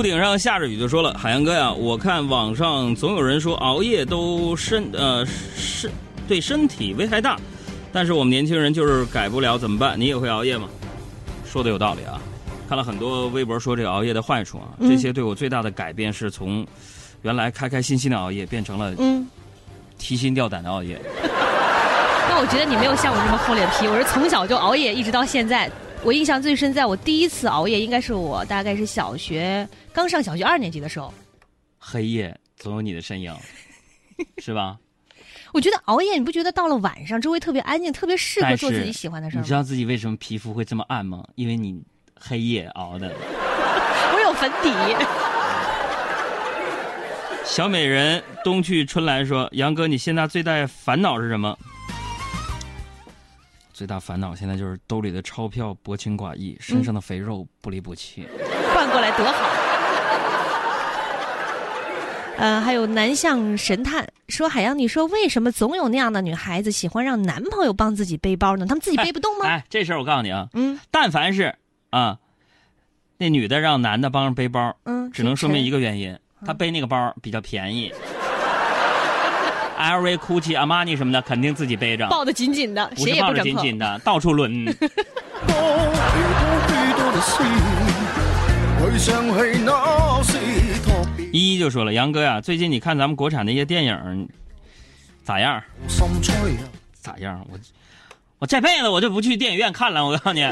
屋顶上下着雨就说了：“海洋哥呀，我看网上总有人说熬夜都身呃身对身体危害大，但是我们年轻人就是改不了，怎么办？你也会熬夜吗？”说的有道理啊！看了很多微博说这个熬夜的坏处啊，这些对我最大的改变是从原来开开心心的熬夜变成了嗯，提心吊胆的熬夜。那我觉得你没有像我这么厚脸皮，我是从小就熬夜，一直到现在。我印象最深，在我第一次熬夜，应该是我大概是小学刚上小学二年级的时候。黑夜总有你的身影，是吧？我觉得熬夜，你不觉得到了晚上，周围特别安静，特别适合做自己喜欢的事儿吗你知？道自己为什么皮肤会这么暗吗？因为你黑夜熬的。我有粉底。小美人冬去春来说：“杨哥，你现在最大烦恼是什么？”最大烦恼现在就是兜里的钞票薄情寡义，身上的肥肉不离不弃。换过来多好。呃，还有南向神探说：“海洋，你说为什么总有那样的女孩子喜欢让男朋友帮自己背包呢？他们自己背不动吗？”哎，这事儿我告诉你啊，嗯但凡是啊，那女的让男的帮着背包，嗯，只能说明一个。个原因，她背那个包比较便宜。LV、GUCCI、阿玛尼什么的，肯定自己背着，抱得紧紧的，谁不是抱着。紧紧的，到处抡。多许多许多的事，回想起那是特别依依就说了：“杨哥呀，最近你看咱们国产那些电影咋样？咋样？我我这辈子我就不去电影院看了。我告诉你，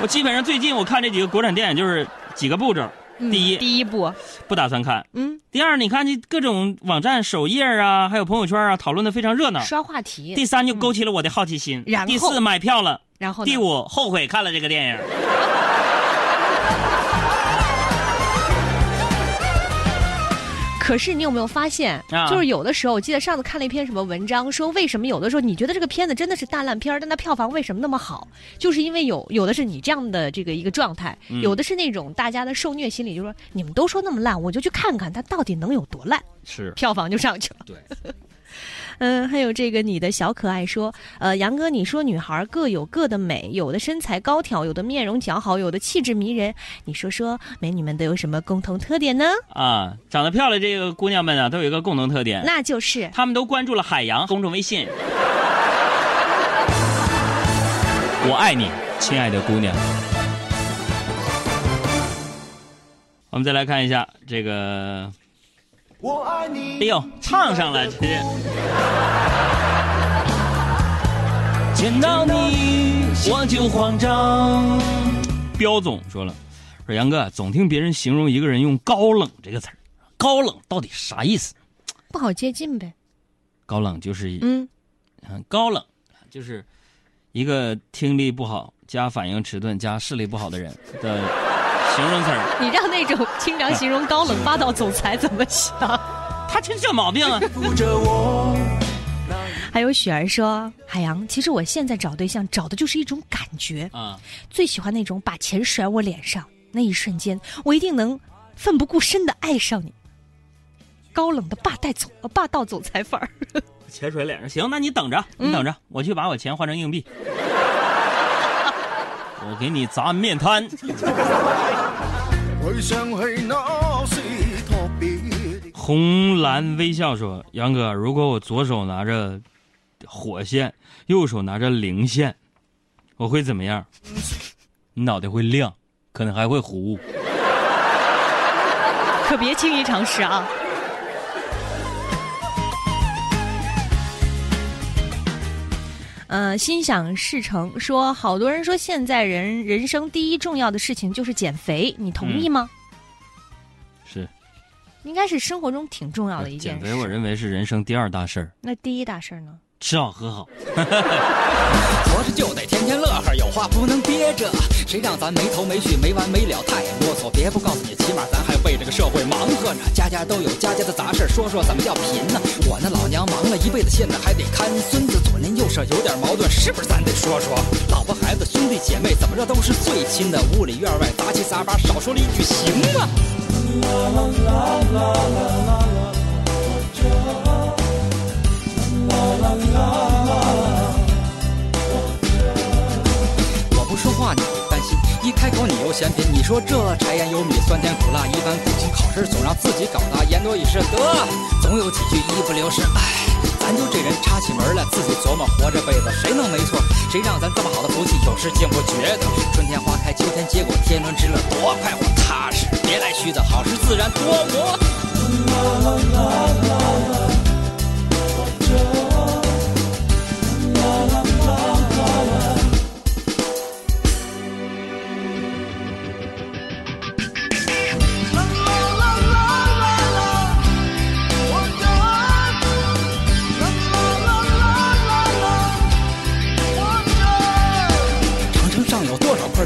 我基本上最近我看这几个国产电影就是几个步骤：第一，第一步，不打算看；嗯，第二，你看这各种网站首页啊，还有朋友圈啊，讨论的非常热闹；刷话题。第三，就勾起了我的好奇心；然后？第四，买票了；然后第五，后悔看了这个电影。可是你有没有发现，啊就是有的时候，我记得上次看了一篇什么文章，说为什么有的时候你觉得这个片子真的是大烂片儿，但它票房为什么那么好？就是因为有有的是你这样的这个一个状态，嗯有的是那种大家的受虐心理，就是说你们都说那么烂，我就去看看它到底能有多烂，是票房就上去了。对，嗯，还有这个你的小可爱说，呃，杨哥，你说女孩各有各的美，有的身材高挑，有的面容姣好，有的气质迷人，你说说美女们都有什么共同特点呢？啊，长得漂亮这个姑娘们啊，都有一个共同特点，那就是她们都关注了海洋公众微信。我爱你，亲爱的姑娘。我们再来看一下这个，我爱你。哎呦，唱上了，这是。见到你我就慌张。彪总说了，说杨哥总听别人形容一个人用“高冷”这个词儿，高冷到底啥意思？不好接近呗。高冷就是嗯，嗯，高冷就是一个听力不好加反应迟钝加视力不好的人的形容词儿。你让那种经常形容高冷霸道总裁怎么想？他真这毛病啊！扶着我，还有雪儿说，海洋，其实我现在找对象找的就是一种感觉，啊，最喜欢那种把钱甩我脸上，那一瞬间，我一定能奋不顾身的爱上你。高冷的霸道总呃霸道总裁范儿，钱甩脸上，行，那你等着，你等着，我去把我钱换成硬币，我给你砸面瘫。红蓝微笑说：“杨哥，如果我左手拿着火线，右手拿着零线，我会怎么样？你脑袋会亮，可能还会糊。可别轻易尝试啊！呃，心想事成说，好多人说现在人人生第一重要的事情就是减肥，你同意吗？是，应该是生活中挺重要的一件事。减肥，我认为是人生第二大事儿，那第一大事儿呢？吃好喝好。活着就得天天乐呵，有话不能憋着。谁让咱没头没绪、没完没了，太啰嗦。别不告诉你，起码咱还为这个社会忙活着。家家都有家家的杂事，说说怎么叫贫呢？我那老娘忙了一辈子，现在还得看孙子，左邻右舍有点矛盾，是不是咱得说说？老婆孩子兄弟姐妹，怎么着都是最亲的。屋里院外杂七杂八，少说了一句行吗？我不说话说这柴盐油米酸甜苦辣，一般苦心考试总让自己搞砸，言多语失得，总有几句一不留神。唉，咱就这人插起门来，自己琢磨活这辈子谁能没错？谁让咱这么好的福气有时竟不觉得？春天花开，秋天结果，天伦之乐多快活踏实，别来虚的，好事自然多磨。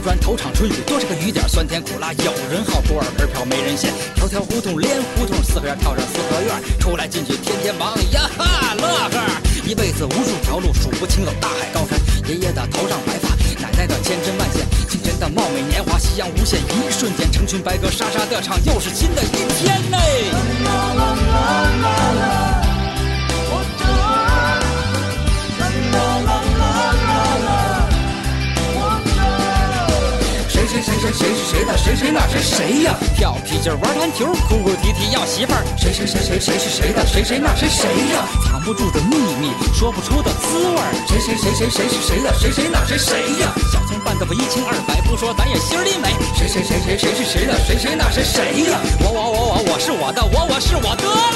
砖？头场春雨多少个雨点？酸甜苦辣，有人好锅儿盆瓢没人嫌。条条胡同连胡同，四合院跳上四合院，出来进去天天忙呀哈乐呵。一辈子无数条路，数不清有大海高山。爷爷的头上白发，奶奶的千针万线，亲人的貌美年华，夕阳无限，一瞬间，成群白鸽沙沙的唱，又是新的一天谁？谁那谁谁呀？跳皮筋玩篮球，哭哭啼啼要媳妇儿。谁谁谁谁谁是谁的？谁谁那谁谁呀？藏不住的秘密，说不出的滋味儿。谁谁谁谁谁是谁的？谁谁那谁谁呀？小葱拌得不一清二白，不说咱也心里美。谁谁谁谁谁是谁的？谁谁那谁谁呀？我我我我我是我的，我我是我的。